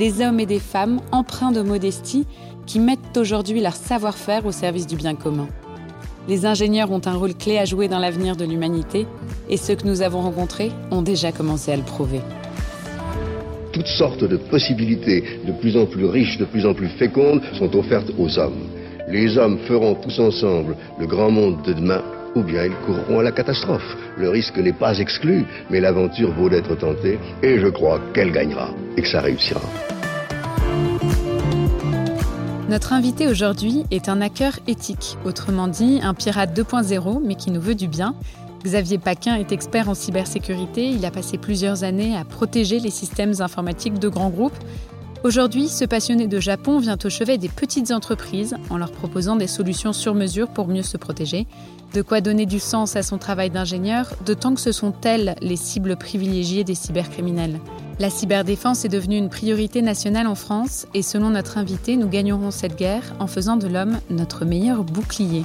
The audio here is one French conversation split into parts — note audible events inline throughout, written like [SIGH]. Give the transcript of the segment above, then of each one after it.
Des hommes et des femmes empreints de modestie qui mettent aujourd'hui leur savoir-faire au service du bien commun. Les ingénieurs ont un rôle clé à jouer dans l'avenir de l'humanité et ceux que nous avons rencontrés ont déjà commencé à le prouver. Toutes sortes de possibilités de plus en plus riches, de plus en plus fécondes sont offertes aux hommes. Les hommes feront tous ensemble le grand monde de demain ou bien ils courront à la catastrophe. Le risque n'est pas exclu, mais l'aventure vaut d'être tentée et je crois qu'elle gagnera et que ça réussira. Notre invité aujourd'hui est un hacker éthique, autrement dit un pirate 2.0, mais qui nous veut du bien. Xavier Paquin est expert en cybersécurité. Il a passé plusieurs années à protéger les systèmes informatiques de grands groupes. Aujourd'hui, ce passionné de Japon vient au chevet des petites entreprises en leur proposant des solutions sur mesure pour mieux se protéger. De quoi donner du sens à son travail d'ingénieur, d'autant que ce sont elles les cibles privilégiées des cybercriminels. La cyberdéfense est devenue une priorité nationale en France et selon notre invité, nous gagnerons cette guerre en faisant de l'homme notre meilleur bouclier.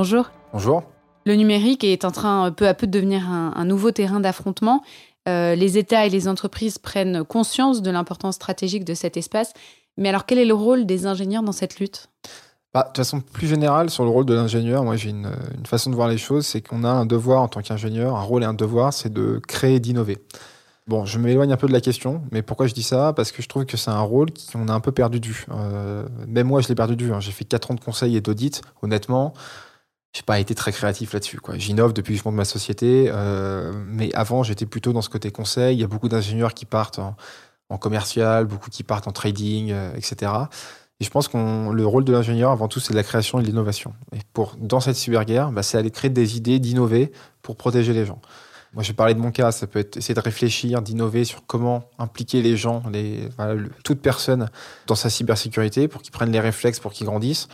Bonjour. Bonjour. Le numérique est en train peu à peu de devenir un, nouveau terrain d'affrontement. Euh, les États et les entreprises prennent conscience de l'importance stratégique de cet espace. Mais alors, quel est le rôle des ingénieurs dans cette lutte? Bah, de façon plus générale, sur le rôle de l'ingénieur, moi j'ai une, une, façon de voir les choses, c'est qu'on a un devoir en tant qu'ingénieur, un rôle et un devoir, c'est de créer et d'innover. Bon, je m'éloigne un peu de la question, mais pourquoi je dis ça? Parce que je trouve que c'est un rôle qu'on a un peu perdu de vue. Euh, même moi, je l'ai perdu de vue. Hein. J'ai fait 4 ans de conseil et d'audit. Honnêtement, j'ai pas été très créatif là-dessus. J'innove depuis le fond de ma société, euh, mais avant, j'étais plutôt dans ce côté conseil. Il y a beaucoup d'ingénieurs qui partent en, commercial, beaucoup qui partent en trading, euh, etc. Et je pense que le rôle de l'ingénieur, avant tout, c'est de la création et de l'innovation. Et pour, dans cette cyberguerre, bah, c'est aller créer des idées, d'innover pour protéger les gens. Moi, j'ai parlé de mon cas, ça peut être essayer de réfléchir, d'innover sur comment impliquer les gens, toute personne dans sa cybersécurité pour qu'ils prennent les réflexes, pour qu'ils grandissent.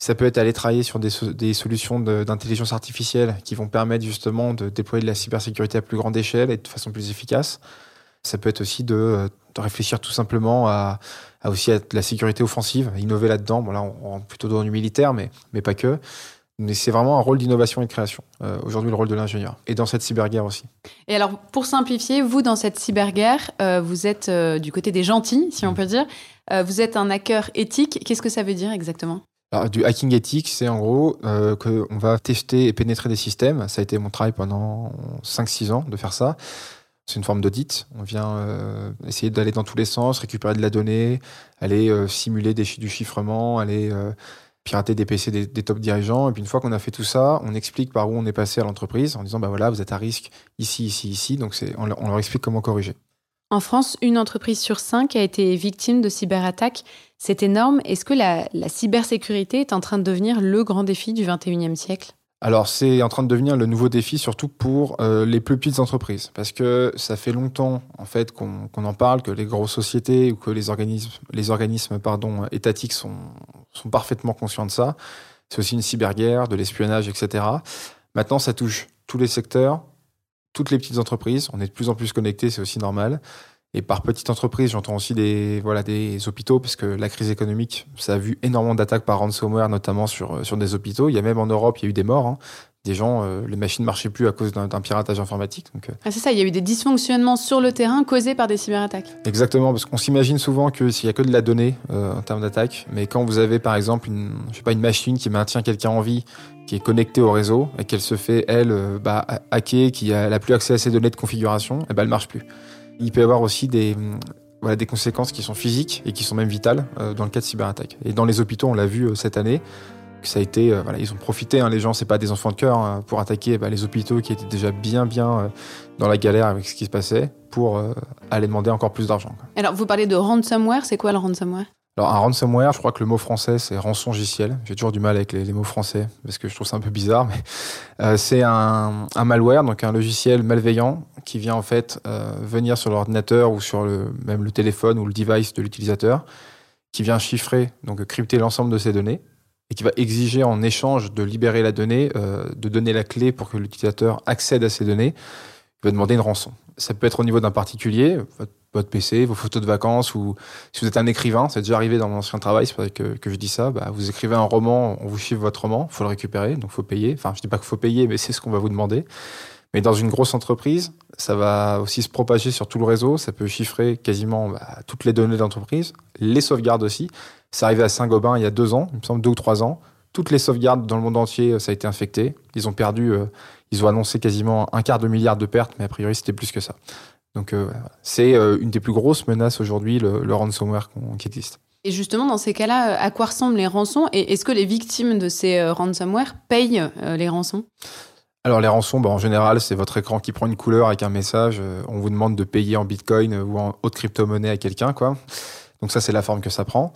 Ça peut être aller travailler sur des, des solutions d'intelligence artificielle qui vont permettre justement de déployer de la cybersécurité à plus grande échelle et de façon plus efficace. Ça peut être aussi de, de réfléchir tout simplement à, à aussi à la sécurité offensive, innover là-dedans. Bon, là, on rentre plutôt dans du militaire, mais, mais pas que. Mais c'est vraiment un rôle d'innovation et de création. Euh, Aujourd'hui, le rôle de l'ingénieur. Et dans cette cyberguerre aussi. Et alors, pour simplifier, vous, dans cette cyberguerre, euh, vous êtes euh, du côté des gentils, si on peut dire. Vous êtes un hacker éthique. Qu'est-ce que ça veut dire exactement? Du hacking éthique, c'est en gros euh, qu'on va tester et pénétrer des systèmes. Ça a été mon travail pendant 5-6 ans de faire ça. C'est une forme d'audit. On vient euh, essayer d'aller dans tous les sens, récupérer de la donnée, aller euh, simuler du chiffrement, aller pirater des PC des, top dirigeants. Et puis une fois qu'on a fait tout ça, on explique par où on est passé à l'entreprise en disant bah voilà, vous êtes à risque ici, ici, ici. Donc on leur explique comment corriger. En France, une entreprise sur cinq a été victime de cyberattaques. C'est énorme. Est-ce que la, la cybersécurité est en train de devenir le grand défi du 21e siècle? Alors, c'est en train de devenir le nouveau défi, surtout pour euh, les plus petites entreprises, parce que ça fait longtemps en fait qu'on qu en parle, que les grosses sociétés ou que les organismes, les organismes pardon, étatiques sont, sont parfaitement conscients de ça. C'est aussi une cyberguerre, de l'espionnage, etc. Maintenant, ça touche tous les secteurs, toutes les petites entreprises. On est de plus en plus connectés, c'est aussi normal. Et par petite entreprise, j'entends aussi des, voilà, des hôpitaux, parce que la crise économique, ça a vu énormément d'attaques par ransomware, notamment sur, sur des hôpitaux. Il y a même en Europe, il y a eu des morts. Hein. Des gens, euh, les machines ne marchaient plus à cause d'un piratage informatique. Donc, ah, c'est ça, il y a eu des dysfonctionnements sur le terrain causés par des cyberattaques. Exactement, parce qu'on s'imagine souvent que s'il n'y a que de la donnée en termes d'attaque, mais quand vous avez par exemple une, je sais pas, une machine qui maintient quelqu'un en vie, qui est connectée au réseau et qu'elle se fait, elle, bah, hacker, qui n'a plus accès à ses données de configuration, et eh ben, elle marche plus. Il peut y avoir aussi des, voilà, des conséquences qui sont physiques et qui sont même vitales euh, dans le cas de cyberattaque. Et dans les hôpitaux, on l'a vu euh, cette année, ça a été, euh, voilà, ils ont profité, hein, les gens, c'est pas des enfants de cœur, hein, pour attaquer bah, les hôpitaux qui étaient déjà bien, bien dans la galère avec ce qui se passait, pour aller demander encore plus d'argent. Alors, vous parlez de ransomware, c'est quoi le ransomware? Alors, un ransomware, je crois que le mot français, c'est rançongiciel. J'ai toujours du mal avec les, mots français parce que je trouve ça un peu bizarre. Mais euh, c'est un, malware, donc un logiciel malveillant qui vient en fait euh, venir sur l'ordinateur ou sur le, même le téléphone ou le device de l'utilisateur, qui vient chiffrer, donc crypter l'ensemble de ces données et qui va exiger en échange de libérer la donnée, euh, de donner la clé pour que l'utilisateur accède à ces données. Il va demander une rançon. Ça peut être au niveau d'un particulier, votre PC, vos photos de vacances, ou si vous êtes un écrivain, c'est déjà arrivé dans mon ancien travail, c'est ça que, que, je dis ça, bah, vous écrivez un roman, on vous chiffre votre roman, il faut le récupérer, donc il faut payer. Enfin, je dis pas qu'il faut payer, mais c'est ce qu'on va vous demander. Mais dans une grosse entreprise, ça va aussi se propager sur tout le réseau, ça peut chiffrer quasiment bah, toutes les données d'entreprise, les sauvegardes aussi. C'est arrivé à Saint-Gobain il y a deux ans, il me semble deux ou trois ans. Toutes les sauvegardes dans le monde entier, ça a été infecté. Ils ont perdu, euh, ils ont annoncé quasiment un quart de milliard de pertes, mais a priori c'était plus que ça. Donc euh, c'est euh, une des plus grosses menaces aujourd'hui, le, ransomware qui existe. Et justement, dans ces cas-là, à quoi ressemblent les rançons? Et est-ce que les victimes de ces euh, ransomware payent les rançons? Alors les rançons, bah, en général, c'est votre écran qui prend une couleur avec un message. on vous demande de payer en Bitcoin ou en haute crypto-monnaie à quelqu'un, quoi. Donc ça, c'est la forme que ça prend.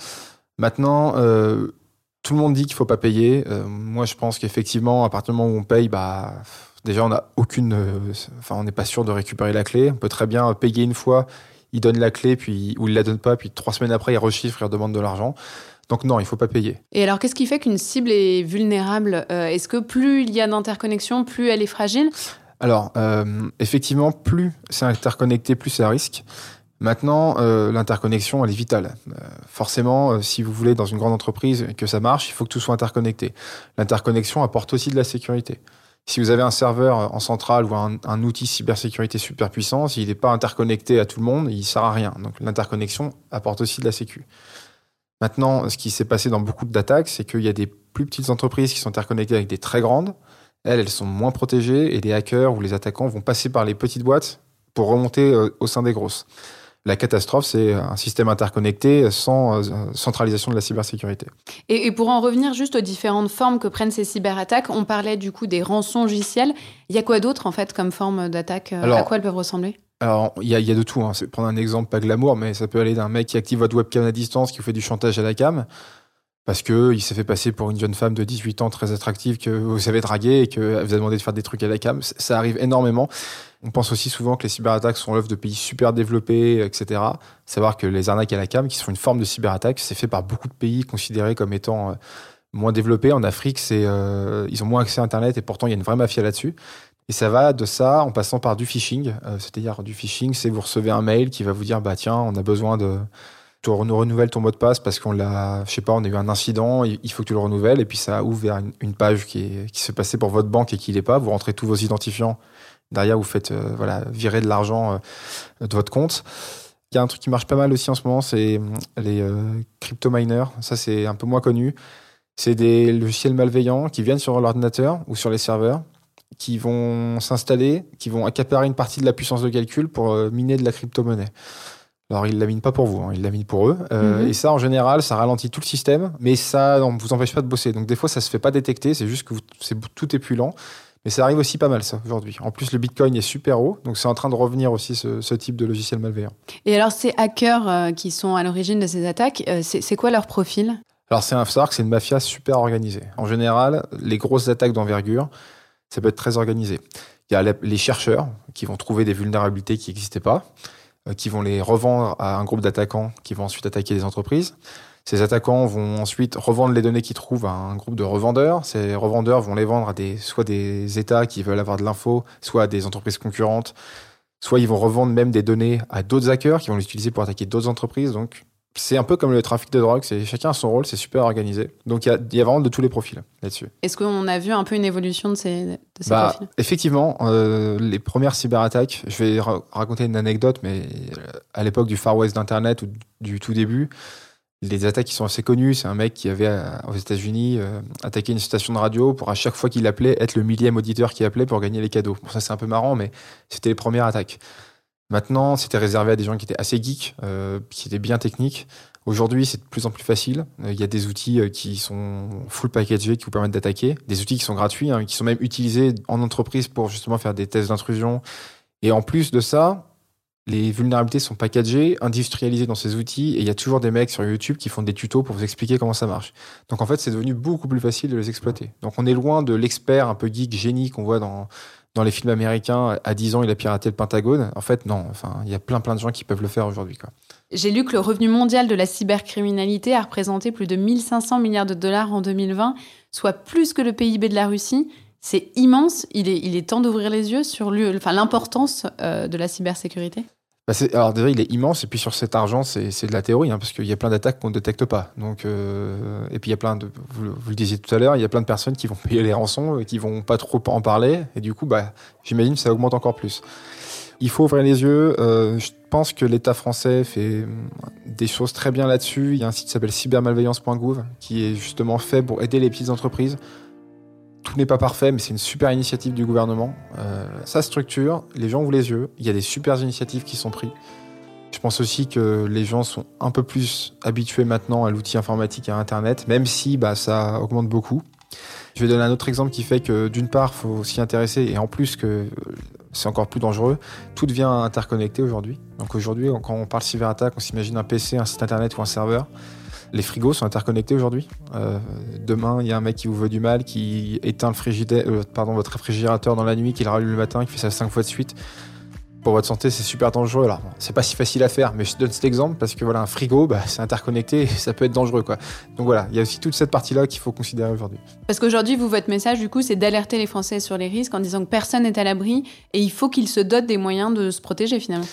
Maintenant, tout le monde dit qu'il faut pas payer. moi, je pense qu'effectivement, à partir du moment où on paye, bah Déjà, on n'a aucune, euh, enfin, on n'est pas sûr de récupérer la clé. On peut très bien payer une fois, il donne la clé, puis ou il la donne pas, puis trois semaines après, il rechiffre, il redemande de l'argent. Donc non, il faut pas payer. Et alors, qu'est-ce qui fait qu'une cible est vulnérable euh, Est-ce que plus il y a d'interconnexion, plus elle est fragile? Alors, euh, effectivement, plus c'est interconnecté, plus c'est à risque. Maintenant, l'interconnexion, elle est vitale. forcément, si vous voulez, dans une grande entreprise, que ça marche, il faut que tout soit interconnecté. L'interconnexion apporte aussi de la sécurité. Si vous avez un serveur en centrale ou un, outil cybersécurité super puissant, s'il n'est pas interconnecté à tout le monde, il ne sert à rien. Donc l'interconnexion apporte aussi de la sécu. Maintenant, ce qui s'est passé dans beaucoup d'attaques, c'est qu'il y a des plus petites entreprises qui sont interconnectées avec des très grandes. Elles, elles sont moins protégées et les hackers ou les attaquants vont passer par les petites boîtes pour remonter euh, au sein des grosses. La catastrophe, c'est un système interconnecté sans euh, centralisation de la cybersécurité. Et, pour en revenir juste aux différentes formes que prennent ces cyberattaques, on parlait du coup des rançons logicielles. Il y a quoi d'autre en fait comme forme d'attaque euh, À quoi elles peuvent ressembler? Alors, il y, a, de tout. Hein. Prendre un exemple pas glamour, mais ça peut aller d'un mec qui active votre webcam à distance, qui vous fait du chantage à la cam, parce que il s'est fait passer pour une jeune femme de 18 ans très attractive que vous avez draguée et que vous a demandé de faire des trucs à la cam. Ça arrive énormément. On pense aussi souvent que les cyberattaques sont l'œuvre de pays super développés, etc. Savoir que les arnaques à la cam, qui sont une forme de cyberattaque, c'est fait par beaucoup de pays considérés comme étant euh, moins développés. En Afrique, c'est euh, ils ont moins accès à Internet et pourtant il y a une vraie mafia là-dessus. Et ça va de ça en passant par du phishing. Euh, c'est-à-dire du phishing, c'est vous recevez un mail qui va vous dire bah tiens, on a besoin de tu renouvelles ton mot de passe parce qu'on l'a, je sais pas, on a eu un incident, il faut que tu le renouvelles et puis ça ouvre vers une, page qui, est, qui se passait pour votre banque et qui l'est pas. Vous rentrez tous vos identifiants Derrière, vous faites euh, voilà, virer de l'argent euh, de votre compte. Il y a un truc qui marche pas mal aussi en ce moment, c'est euh, les crypto miners. Ça, c'est un peu moins connu. C'est des logiciels malveillants qui viennent sur l'ordinateur ou sur les serveurs, qui vont s'installer, qui vont accaparer une partie de la puissance de calcul pour miner de la crypto-monnaie. Alors, ils ne la minent pas pour vous, hein, ils la minent pour eux. Mhm. Et ça, en général, ça ralentit tout le système, mais ça ne vous empêche pas de bosser. Donc, des fois, ça ne se fait pas détecter, c'est juste que tout est plus lent. Mais ça arrive aussi pas mal, ça, aujourd'hui. En plus, le Bitcoin est super haut, donc c'est en train de revenir aussi, ce, type de logiciel malveillant. Et alors, ces hackers euh, qui sont à l'origine de ces attaques, euh, c'est quoi leur profil? Alors, c'est un que c'est une mafia super organisée. En général, les grosses attaques d'envergure, ça peut être très organisé. Il y a les chercheurs qui vont trouver des vulnérabilités qui n'existaient pas, euh, qui vont les revendre à un groupe d'attaquants qui vont ensuite attaquer les entreprises. Ces attaquants vont ensuite revendre les données qu'ils trouvent à un groupe de revendeurs. Ces revendeurs vont les vendre à des, soit des États qui veulent avoir de l'info, soit à des entreprises concurrentes, soit ils vont revendre même des données à d'autres hackers qui vont l'utiliser pour attaquer d'autres entreprises. Donc, c'est un peu comme le trafic de drogue, c'est chacun a son rôle, c'est super organisé. Donc il y, a vraiment de tous les profils là-dessus. Est-ce qu'on a vu un peu une évolution de ces, de ces bah, profils? Effectivement, euh, les premières cyberattaques, je vais raconter une anecdote, mais euh, à l'époque du Far West d'Internet ou du tout début, les attaques qui sont assez connues, c'est un mec qui avait euh, aux États-Unis attaqué une station de radio pour à chaque fois qu'il appelait être le millième auditeur qui appelait pour gagner les cadeaux. Bon, ça c'est un peu marrant, mais c'était les premières attaques. Maintenant, c'était réservé à des gens qui étaient assez geeks, euh, qui étaient bien techniques. Aujourd'hui, c'est de plus en plus facile. Euh, il y a des outils euh, qui sont full packagés, qui vous permettent d'attaquer. Des outils qui sont gratuits, hein, qui sont même utilisés en entreprise pour justement faire des tests d'intrusion. Et en plus de ça, les vulnérabilités sont packagées, industrialisées dans ces outils, et il y a toujours des mecs sur YouTube qui font des tutos pour vous expliquer comment ça marche. Donc en fait, c'est devenu beaucoup plus facile de les exploiter. Donc on est loin de l'expert un peu geek, génie qu'on voit dans dans les films américains, à 10 ans, il a piraté le Pentagone. En fait, non. Enfin, il y a plein, plein de gens qui peuvent le faire aujourd'hui. J'ai lu que le revenu mondial de la cybercriminalité a représenté plus de 1500 milliards de dollars en 2020, soit plus que le PIB de la Russie. C'est immense. Il est, il est temps d'ouvrir les yeux sur l'importance euh, de la cybersécurité. Bah alors déjà, il est immense, et puis sur cet argent, c'est de la théorie, hein, parce qu'il y a plein d'attaques qu'on ne détecte pas. Donc, euh, et puis il y a plein de, vous, le disiez tout à l'heure, il y a plein de personnes qui vont [LAUGHS] payer les rançons, et qui vont pas trop en parler, et du coup, bah, j'imagine que ça augmente encore plus. Il faut ouvrir les yeux. Euh, je pense que l'État français fait hum, des choses très bien là-dessus. Il y a un site qui s'appelle cybermalveillance.gouv, qui est justement fait pour aider les petites entreprises tout n'est pas parfait, mais c'est une super initiative du gouvernement. Euh, ça structure, les gens ouvrent les yeux, il y a des super initiatives qui sont prises. Je pense aussi que les gens sont un peu plus habitués maintenant à l'outil informatique et à Internet, même si bah, ça augmente beaucoup. Je vais donner un autre exemple qui fait que d'une part, il faut s'y intéresser, et en plus que c'est encore plus dangereux, tout devient interconnecté aujourd'hui. Donc aujourd'hui, quand on parle cyberattaque, on s'imagine un PC, un site Internet ou un serveur. Les frigos sont interconnectés aujourd'hui. Euh, demain, il y a un mec qui vous veut du mal, qui éteint le frigidaire, euh, votre réfrigérateur dans la nuit, qui le rallume le matin, qui fait ça cinq fois de suite. Pour votre santé, c'est super dangereux. Alors, c'est pas si facile à faire, mais je donne cet exemple parce que voilà, un frigo, bah, c'est interconnecté, et ça peut être dangereux, quoi. Donc voilà, il y a aussi toute cette partie-là qu'il faut considérer aujourd'hui. Parce qu'aujourd'hui, vous, votre message, du coup, c'est d'alerter les Français sur les risques en disant que personne n'est à l'abri et il faut qu'ils se dotent des moyens de se protéger finalement.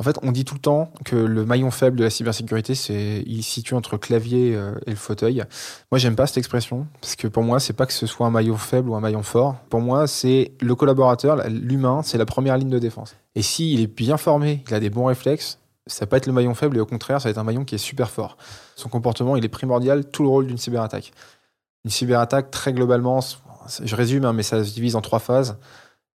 En fait, on dit tout le temps que le maillon faible de la cybersécurité, c'est il situe entre le clavier euh, et le fauteuil. Moi, j'aime pas cette expression parce que pour moi, c'est pas que ce soit un maillon faible ou un maillon fort. Pour moi, c'est le collaborateur, l'humain, c'est la première ligne de défense. Et s'il est bien formé, il a des bons réflexes, ça peut être le maillon faible et au contraire, ça va être un maillon qui est super fort. Son comportement, il est primordial, tout le rôle d'une cyberattaque. Une cyberattaque, très globalement, je résume, hein, mais ça se divise en trois phases.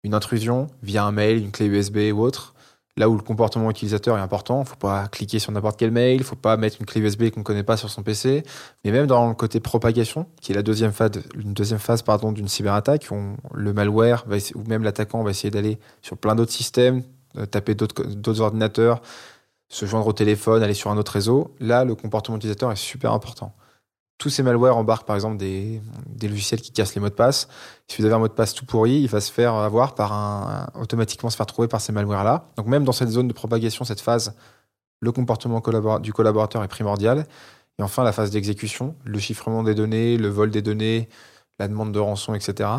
Une intrusion via un mail, une clé USB ou autre là où le comportement utilisateur est important. Il faut pas cliquer sur n'importe quel mail, il faut pas mettre une clé USB qu'on ne connaît pas sur son PC. Mais même dans le côté propagation, qui est la deuxième phase, une deuxième phase pardon, d'une cyberattaque, où le malware ou même l'attaquant va essayer d'aller sur plein d'autres systèmes, euh, taper d'autres ordinateurs, se joindre au téléphone, aller sur un autre réseau. Là, le comportement utilisateur est super important tous ces malwares embarquent par exemple des, logiciels qui cassent les mots de passe. Si vous avez un mot de passe tout pourri, il va se faire avoir par automatiquement se faire trouver par ces malwares là. Donc même dans cette zone de propagation, cette phase, le comportement du collaborateur est primordial. Et enfin la phase d'exécution, le chiffrement des données, le vol des données, la demande de rançon, etc.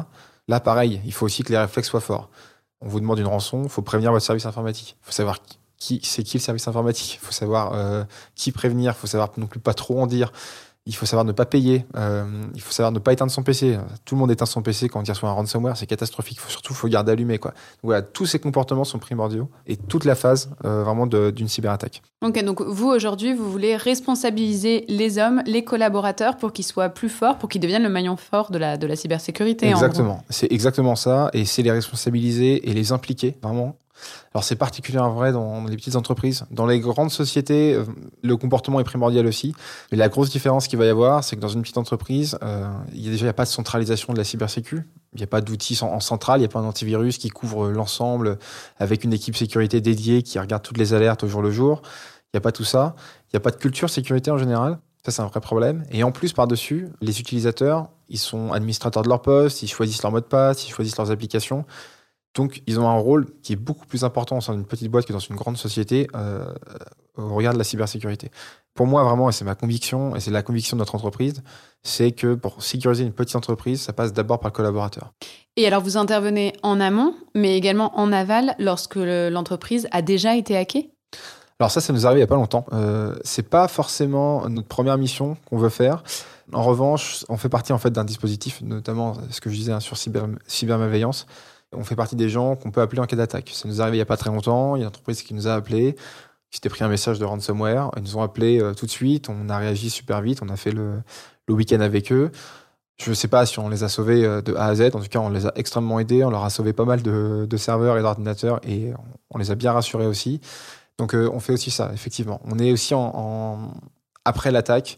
Là pareil, il faut aussi que les réflexes soient forts. On vous demande une rançon, il faut prévenir votre service informatique. Il faut savoir qui, c'est qui le service informatique. Il faut savoir euh, qui prévenir. Il faut savoir non plus pas trop en dire. Il faut savoir ne pas payer. Euh, il faut savoir ne pas éteindre son PC. Tout le monde éteint son PC quand il reçoit un ransomware. C'est catastrophique. Faut, surtout, il faut garder allumé. Quoi. voilà, tous ces comportements sont primordiaux et toute la phase euh, vraiment d'une cyberattaque. Ok, donc vous aujourd'hui, vous voulez responsabiliser les hommes, les collaborateurs pour qu'ils soient plus forts, pour qu'ils deviennent le maillon fort de la, de la cybersécurité. Exactement. C'est exactement ça. Et c'est les responsabiliser et les impliquer vraiment alors c'est particulièrement vrai dans les petites entreprises. Dans les grandes sociétés, euh, le comportement est primordial aussi. Mais la grosse différence qu'il va y avoir, c'est que dans une petite entreprise, euh, il y a déjà il n'y a pas de centralisation de la cybersécu. Il n'y a pas d'outils en centrale, il n'y a pas d'antivirus qui couvre l'ensemble avec une équipe sécurité dédiée qui regarde toutes les alertes au jour le jour. Il n'y a pas tout ça. Il n'y a pas de culture sécurité en général. Ça, c'est un vrai problème. Et en plus, par-dessus, les utilisateurs, ils sont administrateurs de leur poste, ils choisissent leur mot de passe, ils choisissent leurs applications. Donc, ils ont un rôle qui est beaucoup plus important dans une petite boîte que dans une grande société euh, au regard de la cybersécurité. Pour moi, vraiment, et c'est ma conviction, et c'est la conviction de notre entreprise, c'est que pour sécuriser une petite entreprise, ça passe d'abord par le collaborateur. Et alors, vous intervenez en amont, mais également en aval lorsque l'entreprise a déjà été hackée? Alors ça, ça nous arrive il n'y a pas longtemps. Euh, c'est pas forcément notre première mission qu'on veut faire. En revanche, on fait partie en fait d'un dispositif, notamment ce que je disais hein, sur cyber, cybermalveillance. On fait partie des gens qu'on peut appeler en cas d'attaque. Ça nous arrive il n'y a pas très longtemps. Il y a une entreprise qui nous a appelé, qui s'était pris un message de ransomware. Ils nous ont appelé euh, tout de suite. On a réagi super vite. On a fait le, le week-end avec eux. Je ne sais pas si on les a sauvés euh, de A à Z. En tout cas, on les a extrêmement aidés. On leur a sauvé pas mal de, de serveurs et d'ordinateurs et on les a bien rassurés aussi. Donc, euh, on fait aussi ça, effectivement. On est aussi en après l'attaque.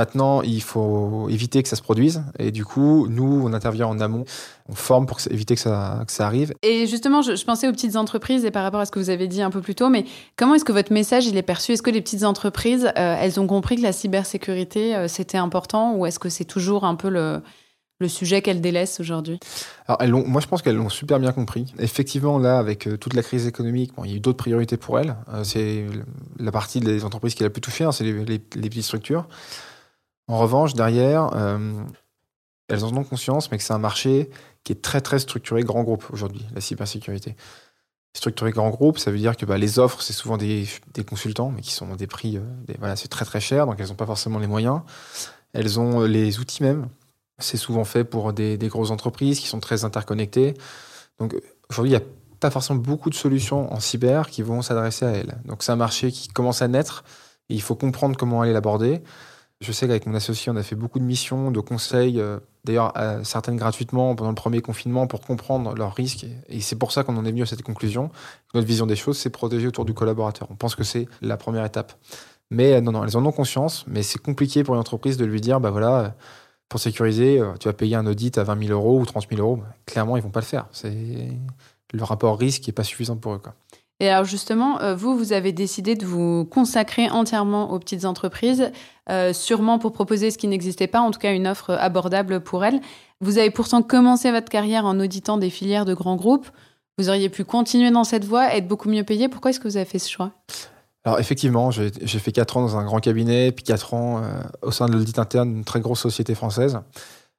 Maintenant, il faut éviter que ça se produise. Et du coup, nous, on intervient en amont, on forme pour éviter que ça, que ça arrive. Et justement, je, je, pensais aux petites entreprises et par rapport à ce que vous avez dit un peu plus tôt, mais comment est-ce que votre message il est perçu? Est-ce que les petites entreprises, euh, elles ont compris que la cybersécurité, euh, c'était important ou est-ce que c'est toujours un peu le, le sujet qu'elles délaissent aujourd'hui? Alors, elles moi, je pense qu'elles l'ont super bien compris. Effectivement, là, avec euh, toute la crise économique, bon, il y a eu d'autres priorités pour elles. Euh, c'est la partie des entreprises qui l'a plus touché, hein, c'est les, les, les petites structures. En revanche, derrière, euh, elles en ont conscience, mais que c'est un marché qui est très très structuré grand groupe aujourd'hui, la cybersécurité. Structuré grand groupe, ça veut dire que bah, les offres, c'est souvent des, consultants, mais qui sont des prix, euh, voilà, c'est très très cher, donc elles n'ont pas forcément les moyens. Elles ont les outils même. C'est souvent fait pour des, des, grosses entreprises qui sont très interconnectées. Donc aujourd'hui, il n'y a pas forcément beaucoup de solutions en cyber qui vont s'adresser à elles. Donc c'est un marché qui commence à naître et il faut comprendre comment aller l'aborder. Je sais qu'avec mon associé, on a fait beaucoup de missions, de conseils, euh, d'ailleurs euh, certaines gratuitement pendant le premier confinement pour comprendre leurs risques. Et c'est pour ça qu'on en est venu à cette conclusion. Notre vision des choses, c'est protéger autour du collaborateur. On pense que c'est la première étape. Mais euh, non, non, elles en ont conscience, mais c'est compliqué pour une entreprise de lui dire, bah voilà, pour sécuriser, tu vas payer un audit à 20 000 euros ou 30 000 euros. Clairement, ils vont pas le faire. C'est le rapport risque n'est pas suffisant pour eux. Et alors justement, euh, vous, vous avez décidé de vous consacrer entièrement aux petites entreprises, euh, sûrement pour proposer ce qui n'existait pas, en tout cas une offre abordable pour elles. Vous avez pourtant commencé votre carrière en auditant des filières de grands groupes. Vous auriez pu continuer dans cette voie, être beaucoup mieux payé. Pourquoi est-ce que vous avez fait ce choix? Alors effectivement, j'ai fait 4 ans dans un grand cabinet, puis 4 ans euh, au sein de l'audit interne d'une très grosse société française.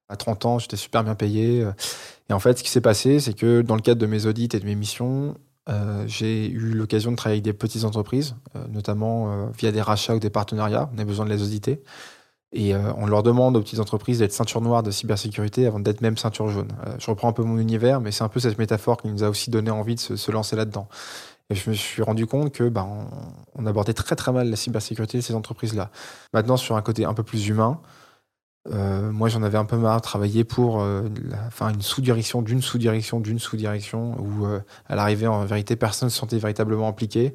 À 30 ans, j'étais super bien payé. Et en fait, ce qui s'est passé, c'est que dans le cadre de mes audits et de mes missions, euh, j'ai eu l'occasion de travailler avec des petites entreprises, euh, notamment euh, via des rachats ou des partenariats. On a besoin de les auditer. Et on leur demande aux petites entreprises d'être ceinture noire de cybersécurité avant d'être même ceinture jaune. Je reprends un peu mon univers, mais c'est un peu cette métaphore qui nous a aussi donné envie de se, lancer là-dedans. Et je me suis rendu compte que ben, on, abordait très très mal la cybersécurité de ces entreprises-là. Maintenant, sur un côté un peu plus humain, euh, moi, j'en avais un peu marre de travailler pour euh, une sous-direction d'une sous-direction d'une sous-direction où, euh, à l'arrivée, en vérité, personne ne se sentait véritablement impliqué.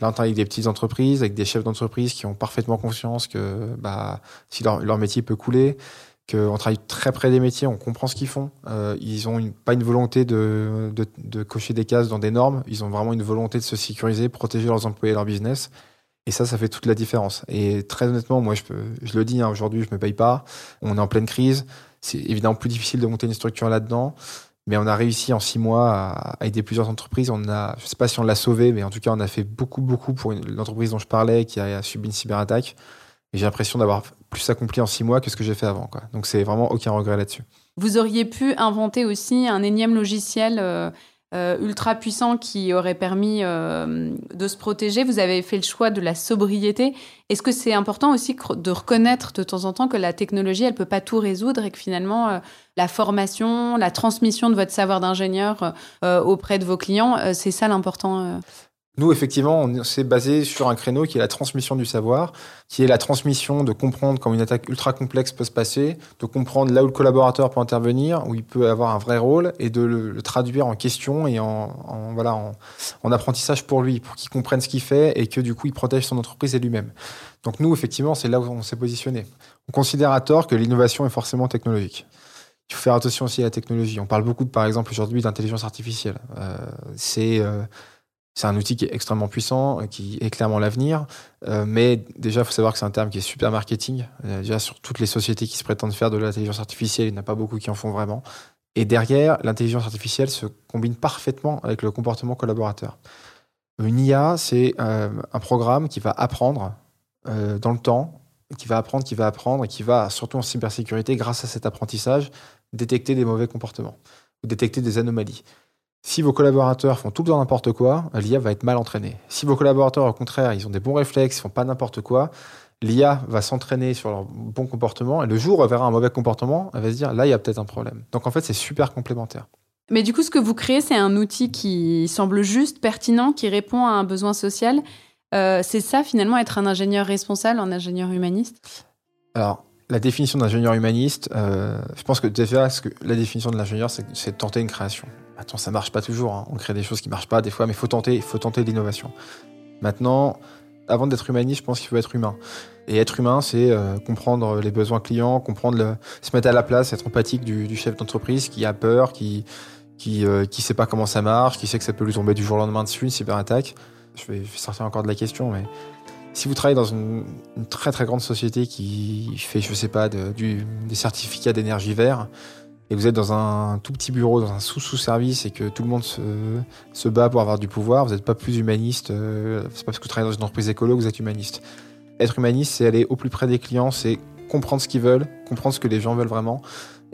Là, on travaille avec des petites entreprises, avec des chefs d'entreprise qui ont parfaitement conscience que bah, si leur, métier peut couler, qu'on travaille très près des métiers, on comprend ce qu'ils font. Ils ont une, pas une volonté de, de, de, cocher des cases dans des normes, ils ont vraiment une volonté de se sécuriser, protéger leurs employés et leur business. Et ça, ça fait toute la différence. Et très honnêtement, moi, je, le dis, hein, aujourd'hui, je me paye pas. On est en pleine crise. C'est évidemment plus difficile de monter une structure là-dedans. Mais on a réussi en six mois à, aider plusieurs entreprises. On a, je sais pas si on l'a sauvé, mais en tout cas, on a fait beaucoup, beaucoup pour l'entreprise dont je parlais qui a subi une cyberattaque. Et j'ai l'impression d'avoir plus accompli en six mois que ce que j'ai fait avant. Donc, c'est vraiment aucun regret là-dessus. Vous auriez pu inventer aussi un énième logiciel euh, euh, ultra puissant qui aurait permis euh, de se protéger. Vous avez fait le choix de la sobriété. Est-ce que c'est important aussi de reconnaître de temps en temps que la technologie, elle peut pas tout résoudre et que finalement euh, la formation, la transmission de votre savoir d'ingénieur euh, auprès de vos clients, euh, c'est ça l'important nous, effectivement, on s'est basé sur un créneau qui est la transmission du savoir, qui est la transmission de comprendre comment une attaque ultra complexe peut se passer, de comprendre là où le collaborateur peut intervenir, où il peut avoir un vrai rôle, et de le, traduire en question et en, en voilà, en, en, apprentissage pour lui, pour qu'il comprenne ce qu'il fait et que du coup, il protège son entreprise et lui-même. Donc nous, effectivement, c'est là où on s'est positionné. On considère à tort que l'innovation est forcément technologique. Il faut faire attention aussi à la technologie. On parle beaucoup, par exemple, aujourd'hui d'intelligence artificielle. Euh, c'est euh, c'est un outil qui est extrêmement puissant, qui est clairement l'avenir. Euh, mais déjà, il faut savoir que c'est un terme qui est super marketing. Euh, déjà, sur toutes les sociétés qui se prétendent faire de l'intelligence artificielle, il n'y en a pas beaucoup qui en font vraiment. Et derrière, l'intelligence artificielle se combine parfaitement avec le comportement collaborateur. Une IA, c'est euh, un programme qui va apprendre dans le temps, qui va apprendre, qui va apprendre, et qui va, surtout en cybersécurité, grâce à cet apprentissage, détecter des mauvais comportements ou détecter des anomalies. Si vos collaborateurs font tout le temps n'importe quoi, l'IA va être mal entraînée. Si vos collaborateurs, au contraire, ils ont des bons réflexes, ils font pas n'importe quoi, l'IA va s'entraîner sur leur bon comportement et le jour où elle verra un mauvais comportement, elle va se dire là, il y a peut-être un problème. Donc en fait, c'est super complémentaire. Mais du coup, ce que vous créez, c'est un outil qui semble juste, pertinent, qui répond à un besoin social. Euh, c'est ça, finalement, être un ingénieur responsable, un ingénieur humaniste? Alors, la définition d'ingénieur humaniste, euh, je pense que déjà, que la définition de l'ingénieur, c'est de tenter une création. Attends, ça marche pas toujours. Hein. On crée des choses qui marchent pas des fois, mais il faut tenter, faut tenter l'innovation. Maintenant, avant d'être humaniste, je pense qu'il faut être humain. Et être humain, c'est euh, comprendre les besoins clients, comprendre se mettre à la place, être empathique du, chef d'entreprise qui a peur, qui qui euh, sait pas comment ça marche, qui sait que ça peut lui tomber du jour au lendemain dessus une cyberattaque. Je vais, je vais sortir encore de la question, mais si vous travaillez dans une, très très grande société qui fait, je sais pas, des certificats d'énergie vert, et vous êtes dans un tout petit bureau, dans un sous-sous-service, et que tout le monde se, bat pour avoir du pouvoir, vous n'êtes pas plus humaniste. Euh, c'est pas parce que vous travaillez dans une entreprise écolo que vous êtes humaniste. Être humaniste, c'est aller au plus près des clients, c'est comprendre ce qu'ils veulent, comprendre ce que les gens veulent vraiment,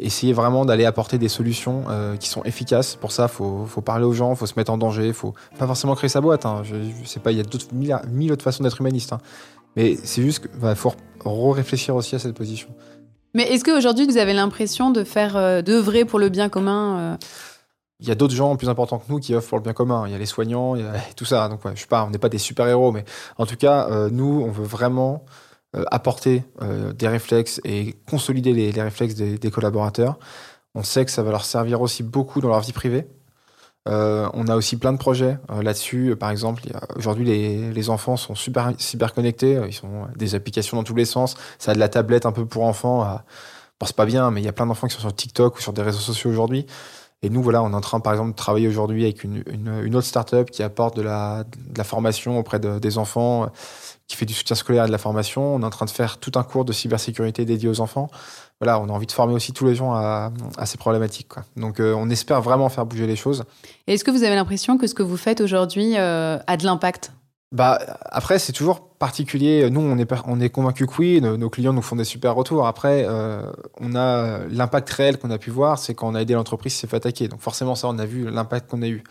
essayer vraiment d'aller apporter des solutions euh, qui sont efficaces. Pour ça, faut, faut parler aux gens, faut se mettre en danger, faut pas forcément créer sa boîte. Hein. Pas, il y a mille, autres façons d'être humaniste. Hein. Mais c'est juste qu'il bah, faut réfléchir aussi à cette position. Mais est-ce qu'aujourd'hui vous avez l'impression de faire euh, d'œuvrer pour le bien commun euh? Il y a d'autres gens plus importants que nous qui œuvrent pour le bien commun. Il y a les soignants, il y a [LAUGHS] tout ça. Donc, ouais, je sais pas, on n'est pas des super héros, mais en tout cas, nous, on veut vraiment euh, apporter euh, des réflexes et consolider les, réflexes des, collaborateurs. On sait que ça va leur servir aussi beaucoup dans leur vie privée. Euh, on a aussi plein de projets là-dessus. Par exemple, aujourd'hui, les, enfants sont super connectés. Ils ont des applications dans tous les sens. Ça a de la tablette un peu pour enfants. Bon, c'est pas bien, mais il y a plein d'enfants qui sont sur TikTok ou sur des réseaux sociaux aujourd'hui. Et nous, voilà, on est en train, par exemple, de travailler aujourd'hui avec une, une, autre startup qui apporte de la, de la formation auprès des enfants qui fait du soutien scolaire et de la formation. On est en train de faire tout un cours de cybersécurité dédié aux enfants. Voilà, on a envie de former aussi tous les gens à, ces problématiques. Donc, euh, on espère vraiment faire bouger les choses. Est-ce que vous avez l'impression que ce que vous faites aujourd'hui euh, a de l'impact? Bah, après, c'est toujours particulier. Nous, on est, on est convaincus que oui, nos, clients nous font des super retours. Après, euh, on a l'impact réel qu'on a pu voir, c'est quand on a aidé l'entreprise s'est fait attaquer. Donc forcément, ça, on a vu l'impact qu'on a eu.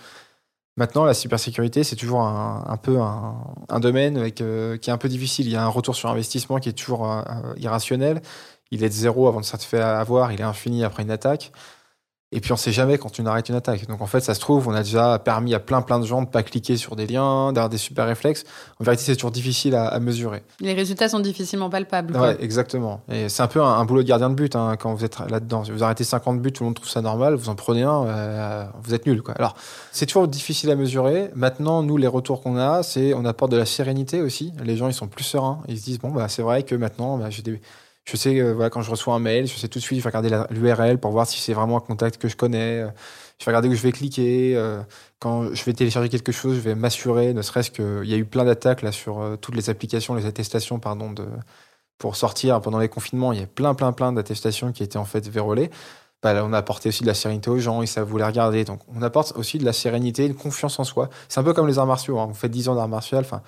Maintenant, la cybersécurité, c'est toujours un, peu un, domaine euh, qui est un peu difficile. Il y a un retour sur investissement qui est toujours euh, irrationnel. Il est de zéro avant de se faire avoir, il est infini après une attaque. Et puis on sait jamais quand tu arrêtes une attaque. Donc en fait, ça se trouve, on a déjà permis à plein plein de gens de pas cliquer sur des liens, d'avoir des super réflexes. En vérité, c'est toujours difficile à, mesurer. Les résultats sont difficilement palpables. Ouais, exactement. Et c'est un peu un, boulot de gardien de but hein, quand vous êtes là-dedans. Si vous arrêtez 50 buts, tout le monde trouve ça normal. Vous en prenez un, euh, vous êtes nul. Quoi. Alors c'est toujours difficile à mesurer. Maintenant, nous, les retours qu'on a, c'est on apporte de la sérénité aussi. Les gens, ils sont plus sereins. Ils se disent bon bah c'est vrai que maintenant, bah, j'ai des je sais, euh, voilà, quand je reçois un mail, je sais tout de suite, je vais regarder l'URL pour voir si c'est vraiment un contact que je connais. Euh, je vais regarder où je vais cliquer. Euh, quand je vais télécharger quelque chose, je vais m'assurer, ne serait-ce qu'il y a eu plein d'attaques sur toutes les applications, les attestations, pardon, de, pour sortir pendant les confinements. Il y a plein, plein, plein d'attestations qui étaient en fait vérolées. Bah, on a apporté aussi de la sérénité aux gens, ils savent vous les regarder. Donc, on apporte aussi de la sérénité, une confiance en soi. C'est un peu comme les arts martiaux. Hein. Vous faites 10 ans d'arts martiaux, enfin,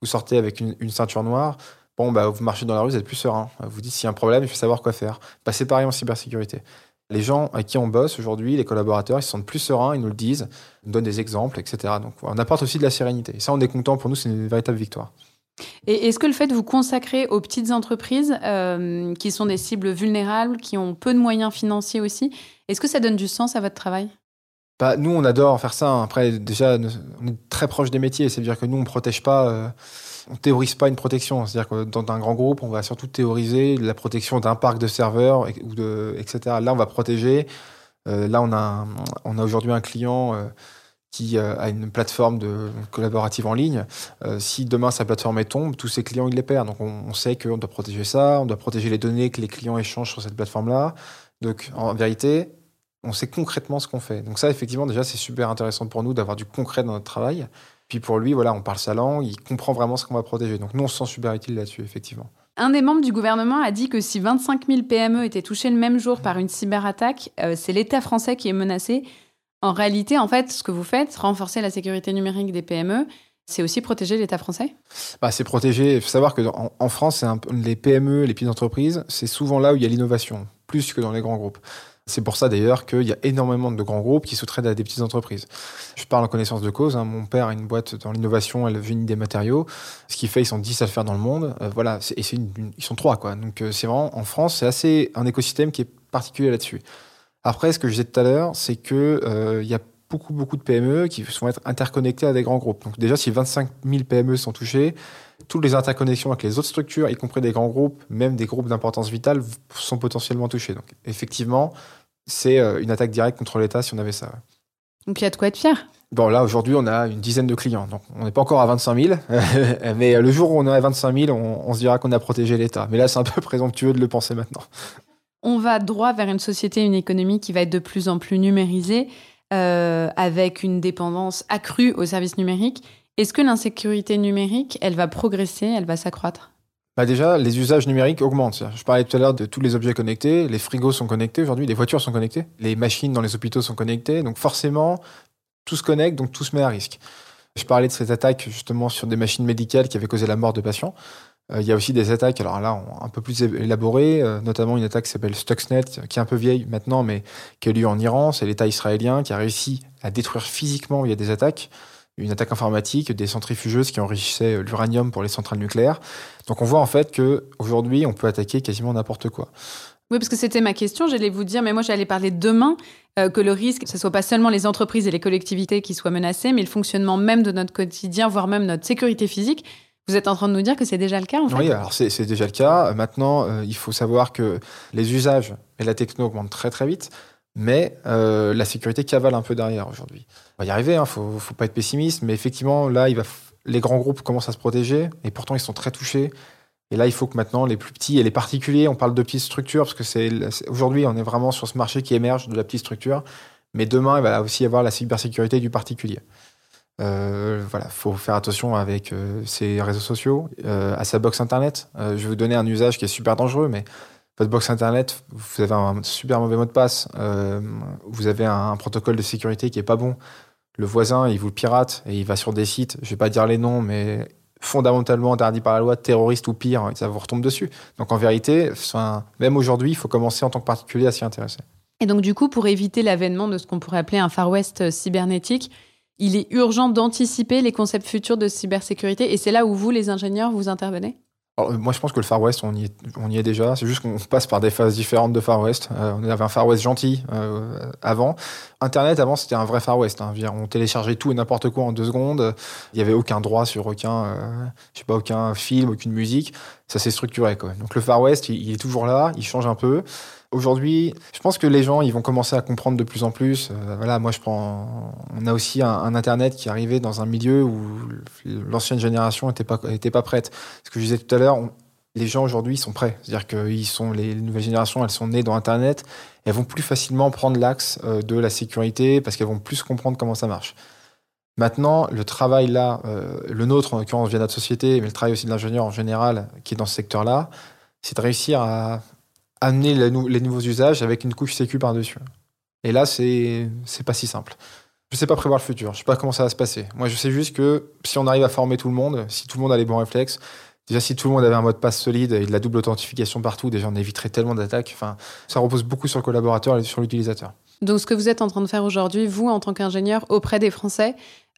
vous sortez avec une ceinture noire Bon, bah, vous marchez dans la rue, vous êtes plus serein. Vous dites s'il y a un problème, il faut savoir quoi faire. Bah, c'est pareil en cybersécurité. Les gens avec qui on bosse aujourd'hui, les collaborateurs, ils se sentent plus sereins, ils nous le disent, ils nous donnent des exemples, etc. Donc, on apporte aussi de la sérénité. Et ça, on est content. Pour nous, c'est une véritable victoire. Et est-ce que le fait de vous consacrer aux petites entreprises, euh, qui sont des cibles vulnérables, qui ont peu de moyens financiers aussi, est-ce que ça donne du sens à votre travail? Nous, on adore faire ça. Après, déjà, on est très proche des métiers. C'est-à-dire que nous, on ne protège pas. Euh, on théorise pas une protection. C'est-à-dire que dans un grand groupe, on va surtout théoriser la protection d'un parc de serveurs, ou de, etc. Là, on va protéger. Euh, là, on a, on a aujourd'hui un client euh, qui euh, a une plateforme collaborative en ligne. si demain sa plateforme tombe, tous ses clients, ils les perdent. Donc, on, sait qu'on doit protéger ça, on doit protéger les données que les clients échangent sur cette plateforme-là. Donc, en vérité, on sait concrètement ce qu'on fait. Donc ça, effectivement, déjà, c'est super intéressant pour nous d'avoir du concret dans notre travail. Puis pour lui, voilà, on parle sa langue, il comprend vraiment ce qu'on va protéger. Donc nous, on se sent super utile là-dessus, effectivement. Un des membres du gouvernement a dit que si 25 000 PME étaient touchés le même jour par une cyberattaque, euh, c'est l'État français qui est menacé. En réalité, en fait, ce que vous faites, renforcer la sécurité numérique des PME, c'est aussi protéger l'État français? Bah, C'est protéger. Il faut savoir qu'en en France, un, les PME, les petites entreprises, c'est souvent là où il y a l'innovation, plus que dans les grands groupes. C'est pour ça d'ailleurs qu'il y a énormément de grands groupes qui sous-traitent à des petites entreprises. Je parle en connaissance de cause. Hein. Mon père a une boîte dans l'innovation, elle venue des matériaux. Ce qui fait, ils sont 10 à le faire dans le monde. Euh, voilà, et ils sont trois. Quoi. Donc euh, c'est vraiment, en France, c'est assez un écosystème qui est particulier là-dessus. Après, ce que je disais tout à l'heure, c'est qu'il euh, y a beaucoup, beaucoup de PME qui vont être interconnectées à des grands groupes. Donc déjà, si 25 000 PME sont touchées, toutes les interconnexions avec les autres structures, y compris des grands groupes, même des groupes d'importance vitale, sont potentiellement touchés. Donc effectivement, c'est euh, une attaque directe contre l'État si on avait ça. Donc il y a de quoi être fier. Bon, là, aujourd'hui, on a une dizaine de clients. Donc, on n'est pas encore à 25 000. [LAUGHS] mais le jour où on est à 25 000, on, on se dira qu'on a protégé l'État. Mais là, c'est un peu [LAUGHS] présomptueux de le penser maintenant. On va droit vers une société, une économie qui va être de plus en plus numérisée, euh, avec une dépendance accrue aux services numériques. Est-ce que l'insécurité numérique, elle va progresser, elle va s'accroître? Bah déjà, les usages numériques augmentent. Je parlais tout à l'heure de tous les objets connectés. Les frigos sont connectés aujourd'hui, les voitures sont connectées, les machines dans les hôpitaux sont connectées. Donc forcément, tout se connecte, donc tout se met à risque. Je parlais de cette attaque justement sur des machines médicales qui avaient causé la mort de patients. Euh, il y a aussi des attaques, alors là, un peu plus élaborées, euh, notamment une attaque qui s'appelle Stuxnet, qui est un peu vieille maintenant, mais qui a eu lieu en Iran. C'est l'État israélien qui a réussi à détruire physiquement via des attaques une attaque informatique, des centrifugeuses qui enrichissaient l'uranium pour les centrales nucléaires. Donc on voit en fait que aujourd'hui on peut attaquer quasiment n'importe quoi. Oui, parce que c'était ma question. J'allais vous dire, mais moi j'allais parler demain euh, que le risque, ce soit pas seulement les entreprises et les collectivités qui soient menacées, mais le fonctionnement même de notre quotidien, voire même notre sécurité physique. Vous êtes en train de nous dire que c'est déjà le cas, en fait Oui, alors c'est déjà le cas. Maintenant, euh, il faut savoir que les usages et la techno augmentent très très vite, mais euh, la sécurité cavale un peu derrière aujourd'hui. On va y arriver, il hein, ne faut, pas être pessimiste, mais effectivement, là, les grands groupes commencent à se protéger, et pourtant ils sont très touchés. Et là, il faut que maintenant les plus petits et les particuliers, on parle de petites structures, parce que aujourd'hui, on est vraiment sur ce marché qui émerge de la petite structure, mais demain, il va aussi y avoir la cybersécurité du particulier. Euh, voilà, faut faire attention avec euh, ces réseaux sociaux, euh, à sa box internet. Euh, je vais vous donner un usage qui est super dangereux, mais votre box internet, vous avez un super mauvais mot de passe, euh, vous avez un, protocole de sécurité qui est pas bon. Le voisin, il vous le pirate et il va sur des sites, je vais pas dire les noms, mais fondamentalement interdit par la loi, terroriste ou pire, ça vous retombe dessus. Donc en vérité, même aujourd'hui, il faut commencer en tant que particulier à s'y intéresser. Et donc du coup, pour éviter l'avènement de ce qu'on pourrait appeler un Far West cybernétique, il est urgent d'anticiper les concepts futurs de cybersécurité et c'est là où vous, les ingénieurs, vous intervenez? Alors, moi, je pense que le Far West, on y est, on y est déjà. C'est juste qu'on passe par des phases différentes de Far West. Euh, on avait un Far West gentil euh, avant. Internet, avant, c'était un vrai Far West. Hein. On téléchargeait tout et n'importe quoi en deux secondes. Il n'y avait aucun droit sur aucun, euh, je sais pas, aucun film, aucune musique. Ça s'est structuré quand même. Donc le Far West, il, est toujours là. Il change un peu. Aujourd'hui, je pense que les gens, ils vont commencer à comprendre de plus en plus. Euh, voilà, moi, je prends. On a aussi un, un, Internet qui est arrivé dans un milieu où l'ancienne génération n'était pas, était pas prête. Ce que je disais tout à l'heure, les gens aujourd'hui sont prêts. C'est-à-dire que sont, les nouvelles générations, elles sont nées dans Internet. Elles vont plus facilement prendre l'axe euh, de la sécurité parce qu'elles vont plus comprendre comment ça marche. Maintenant, le travail là, euh, le nôtre en l'occurrence via notre société, mais le travail aussi de l'ingénieur en général qui est dans ce secteur-là, c'est de réussir à amener les, les, nouveaux usages avec une couche sécu par-dessus. Et là, c'est pas si simple. Je sais pas prévoir le futur, je sais pas comment ça va se passer. Moi, je sais juste que si on arrive à former tout le monde, si tout le monde a les bons réflexes, déjà si tout le monde avait un mot de passe solide et de la double authentification partout, déjà on éviterait tellement d'attaques. Enfin, ça repose beaucoup sur le collaborateur et sur l'utilisateur. Donc, ce que vous êtes en train de faire aujourd'hui, vous, en tant qu'ingénieur, auprès des Français,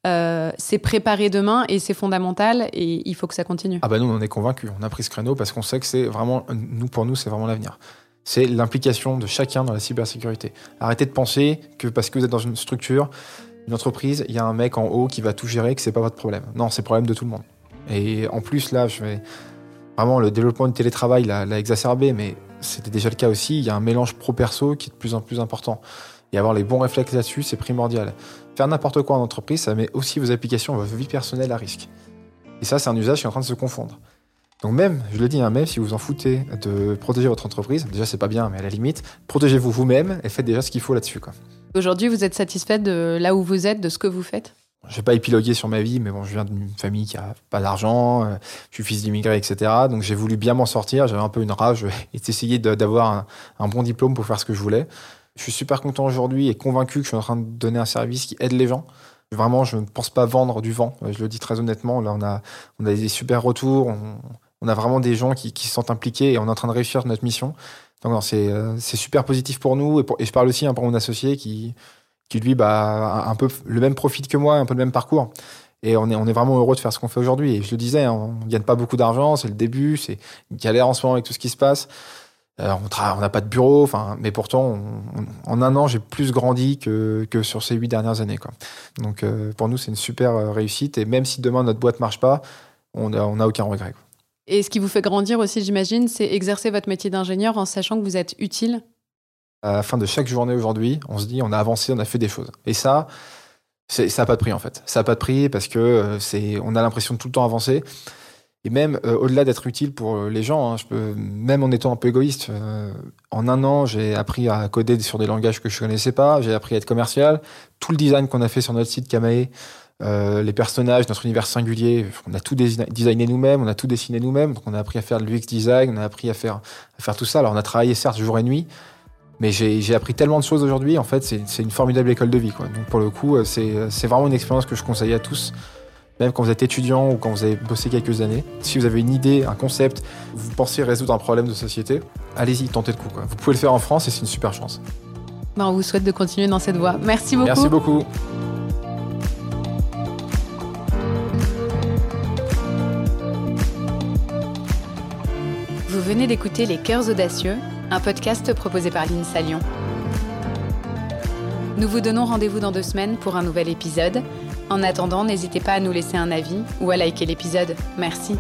euh, c'est préparer demain et c'est fondamental et il faut que ça continue. Ah bah nous on est convaincus, on a pris ce créneau parce qu'on sait que c'est vraiment, nous pour nous c'est vraiment l'avenir. C'est l'implication de chacun dans la cybersécurité. Arrêtez de penser que parce que vous êtes dans une structure, une entreprise, il y a un mec en haut qui va tout gérer, que c'est pas votre problème. Non, c'est le problème de tout le monde. Et en plus là, vraiment le développement du télétravail l'a exacerbé, mais c'était déjà le cas aussi. Il y a un mélange pro-perso qui est de plus en plus important. Et avoir les bons réflexes là-dessus, c'est primordial. Faire n'importe quoi en entreprise, ça met aussi vos applications, votre vie personnelle à risque. Et ça, c'est un usage qui est en train de se confondre. Donc même, je le dis, hein, même si vous en foutez de protéger votre entreprise, déjà c'est pas bien, mais à la limite, protégez-vous vous-même et faites déjà ce qu'il faut là-dessus. Aujourd'hui, vous êtes satisfait de là où vous êtes, de ce que vous faites? Je vais pas épiloguer sur ma vie, mais bon, je viens d'une famille qui a pas d'argent, euh, je suis fils d'immigrés, etc. Donc j'ai voulu bien m'en sortir, j'avais un peu une rage [LAUGHS] et d'essayer d'avoir un, bon diplôme pour faire ce que je voulais. Je suis super content aujourd'hui et convaincu que je suis en train de donner un service qui aide les gens. Vraiment, je ne pense pas vendre du vent. Je le dis très honnêtement. Là, on a, des super retours. On, a vraiment des gens qui, qui se sentent impliqués et on est en train de réussir notre mission. Donc c'est super positif pour nous et, et je parle aussi hein, pour mon associé qui qui lui bah, a un peu le même profit que moi, un peu le même parcours. Et on est, on est vraiment heureux de faire ce qu'on fait aujourd'hui. Et je le disais, hein, on ne gagne pas beaucoup d'argent, c'est le début, c'est galère en ce moment avec tout ce qui se passe. Euh, on n'a pas de bureau, mais pourtant, en un an, j'ai plus grandi que, que sur ces huit dernières années. Quoi. Donc euh, pour nous, c'est une super euh, réussite. Et même si demain notre boîte marche pas, on n'a on a aucun regret. Et ce qui vous fait grandir aussi, j'imagine, c'est exercer votre métier d'ingénieur en sachant que vous êtes utile à la fin de chaque journée aujourd'hui, on se dit on a avancé, on a fait des choses. Et ça, ça n'a pas de prix en fait. Ça n'a pas de prix parce que euh, c'est, on a l'impression de tout le temps avancer. Et même euh, au-delà d'être utile pour euh, les gens, hein, je peux, même en étant un peu égoïste, en un an, j'ai appris à coder sur des langages que je connaissais pas, j'ai appris à être commercial. Tout le design qu'on a fait sur notre site Kamae, les personnages, notre univers singulier, on a tout designé nous-mêmes, on a tout dessiné nous-mêmes. Donc on a appris à faire le UX design, on a appris à faire, à faire tout ça. Alors on a travaillé certes jour et nuit, mais j'ai appris tellement de choses aujourd'hui. En fait, c'est une formidable école de vie. Quoi. Donc pour le coup, euh, euh, c'est vraiment une expérience que je conseille à tous, même quand vous êtes étudiant ou quand vous avez bossé quelques années. Si vous avez une idée, un concept, vous pensez résoudre un problème de société, allez-y, tentez le coup. Quoi. Vous pouvez le faire en France et c'est une super chance. Ben, on vous souhaite de continuer dans cette voie. Merci beaucoup. Merci beaucoup. Vous venez d'écouter Les Cœurs Audacieux un podcast proposé par l'INSA Lyon. Nous vous donnons rendez-vous dans deux semaines pour un nouvel épisode. En attendant, n'hésitez pas à nous laisser un avis ou à liker l'épisode. Merci.